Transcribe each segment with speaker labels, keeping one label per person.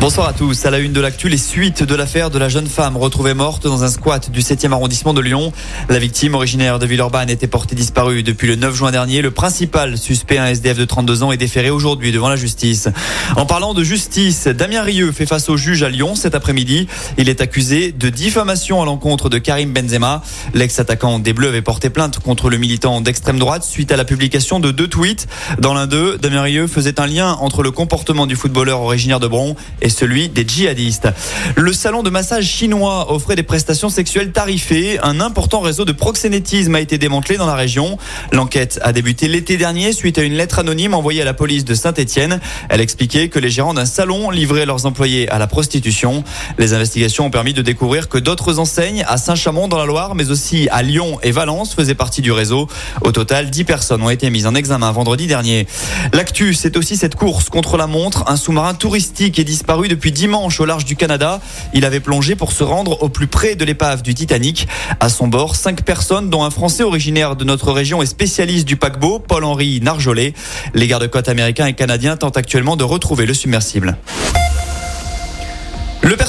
Speaker 1: Bonsoir à tous. À la une de l'actu, les suites de l'affaire de la jeune femme retrouvée morte dans un squat du 7e arrondissement de Lyon. La victime, originaire de Villeurbanne, était portée disparue depuis le 9 juin dernier. Le principal suspect, un SDF de 32 ans, est déféré aujourd'hui devant la justice. En parlant de justice, Damien Rieu fait face au juge à Lyon cet après-midi. Il est accusé de diffamation à l'encontre de Karim Benzema. L'ex-attaquant des Bleus avait porté plainte contre le militant d'extrême droite suite à la publication de deux tweets. Dans l'un d'eux, Damien Rieu faisait un lien entre le comportement du footballeur originaire de Bron et celui des djihadistes. Le salon de massage chinois offrait des prestations sexuelles tarifées. Un important réseau de proxénétisme a été démantelé dans la région. L'enquête a débuté l'été dernier suite à une lettre anonyme envoyée à la police de Saint-Etienne. Elle expliquait que les gérants d'un salon livraient leurs employés à la prostitution. Les investigations ont permis de découvrir que d'autres enseignes à Saint-Chamond dans la Loire, mais aussi à Lyon et Valence faisaient partie du réseau. Au total, 10 personnes ont été mises en examen vendredi dernier. L'actu, c'est aussi cette course contre la montre. Un sous-marin touristique est disparu depuis dimanche au large du Canada. Il avait plongé pour se rendre au plus près de l'épave du Titanic. À son bord, cinq personnes, dont un Français originaire de notre région et spécialiste du paquebot, Paul-Henri Narjolet. Les gardes-côtes américains et canadiens tentent actuellement de retrouver le submersible.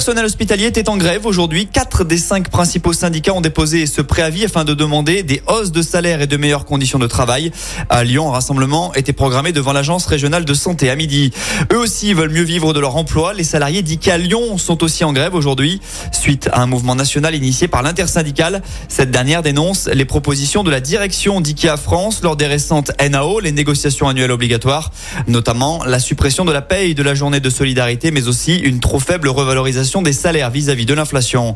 Speaker 1: Personnel hospitalier était en grève aujourd'hui. Quatre des cinq principaux syndicats ont déposé ce préavis afin de demander des hausses de salaire et de meilleures conditions de travail. À Lyon, un rassemblement était programmé devant l'agence régionale de santé à midi. Eux aussi veulent mieux vivre de leur emploi. Les salariés d'IKEA Lyon sont aussi en grève aujourd'hui suite à un mouvement national initié par l'intersyndicale. Cette dernière dénonce les propositions de la direction d'IKEA France lors des récentes NAO, les négociations annuelles obligatoires, notamment la suppression de la paye de la journée de solidarité, mais aussi une trop faible revalorisation des salaires vis-à-vis de l'inflation.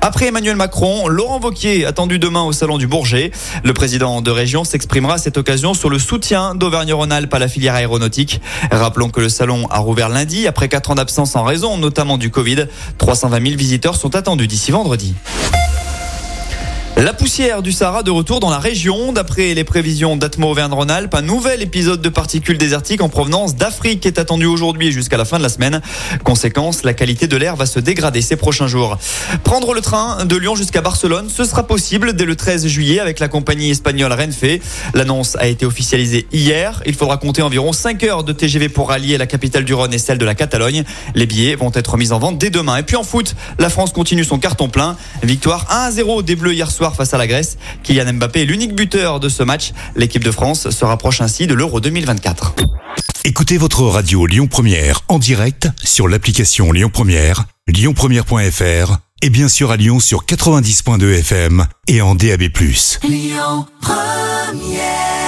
Speaker 1: Après Emmanuel Macron, Laurent Vauquier attendu demain au salon du Bourget. Le président de région s'exprimera à cette occasion sur le soutien d'Auvergne-Rhône-Alpes à la filière aéronautique. Rappelons que le salon a rouvert lundi après quatre ans d'absence en raison notamment du Covid. 320 000 visiteurs sont attendus d'ici vendredi. La poussière du Sahara de retour dans la région. D'après les prévisions d'Atmo Auvergne-Rhône-Alpes, un nouvel épisode de particules désertiques en provenance d'Afrique est attendu aujourd'hui jusqu'à la fin de la semaine. Conséquence, la qualité de l'air va se dégrader ces prochains jours. Prendre le train de Lyon jusqu'à Barcelone, ce sera possible dès le 13 juillet avec la compagnie espagnole Renfe. L'annonce a été officialisée hier. Il faudra compter environ 5 heures de TGV pour rallier la capitale du Rhône et celle de la Catalogne. Les billets vont être mis en vente dès demain. Et puis en foot, la France continue son carton plein. Victoire 1 à 0 des Bleus hier soir face à la Grèce. Kylian Mbappé est l'unique buteur de ce match. L'équipe de France se rapproche ainsi de l'Euro 2024.
Speaker 2: Écoutez votre radio Lyon Première en direct sur l'application Lyon Première, lyonpremière.fr et bien sûr à Lyon sur 90.2 FM et en DAB+. Lyon Première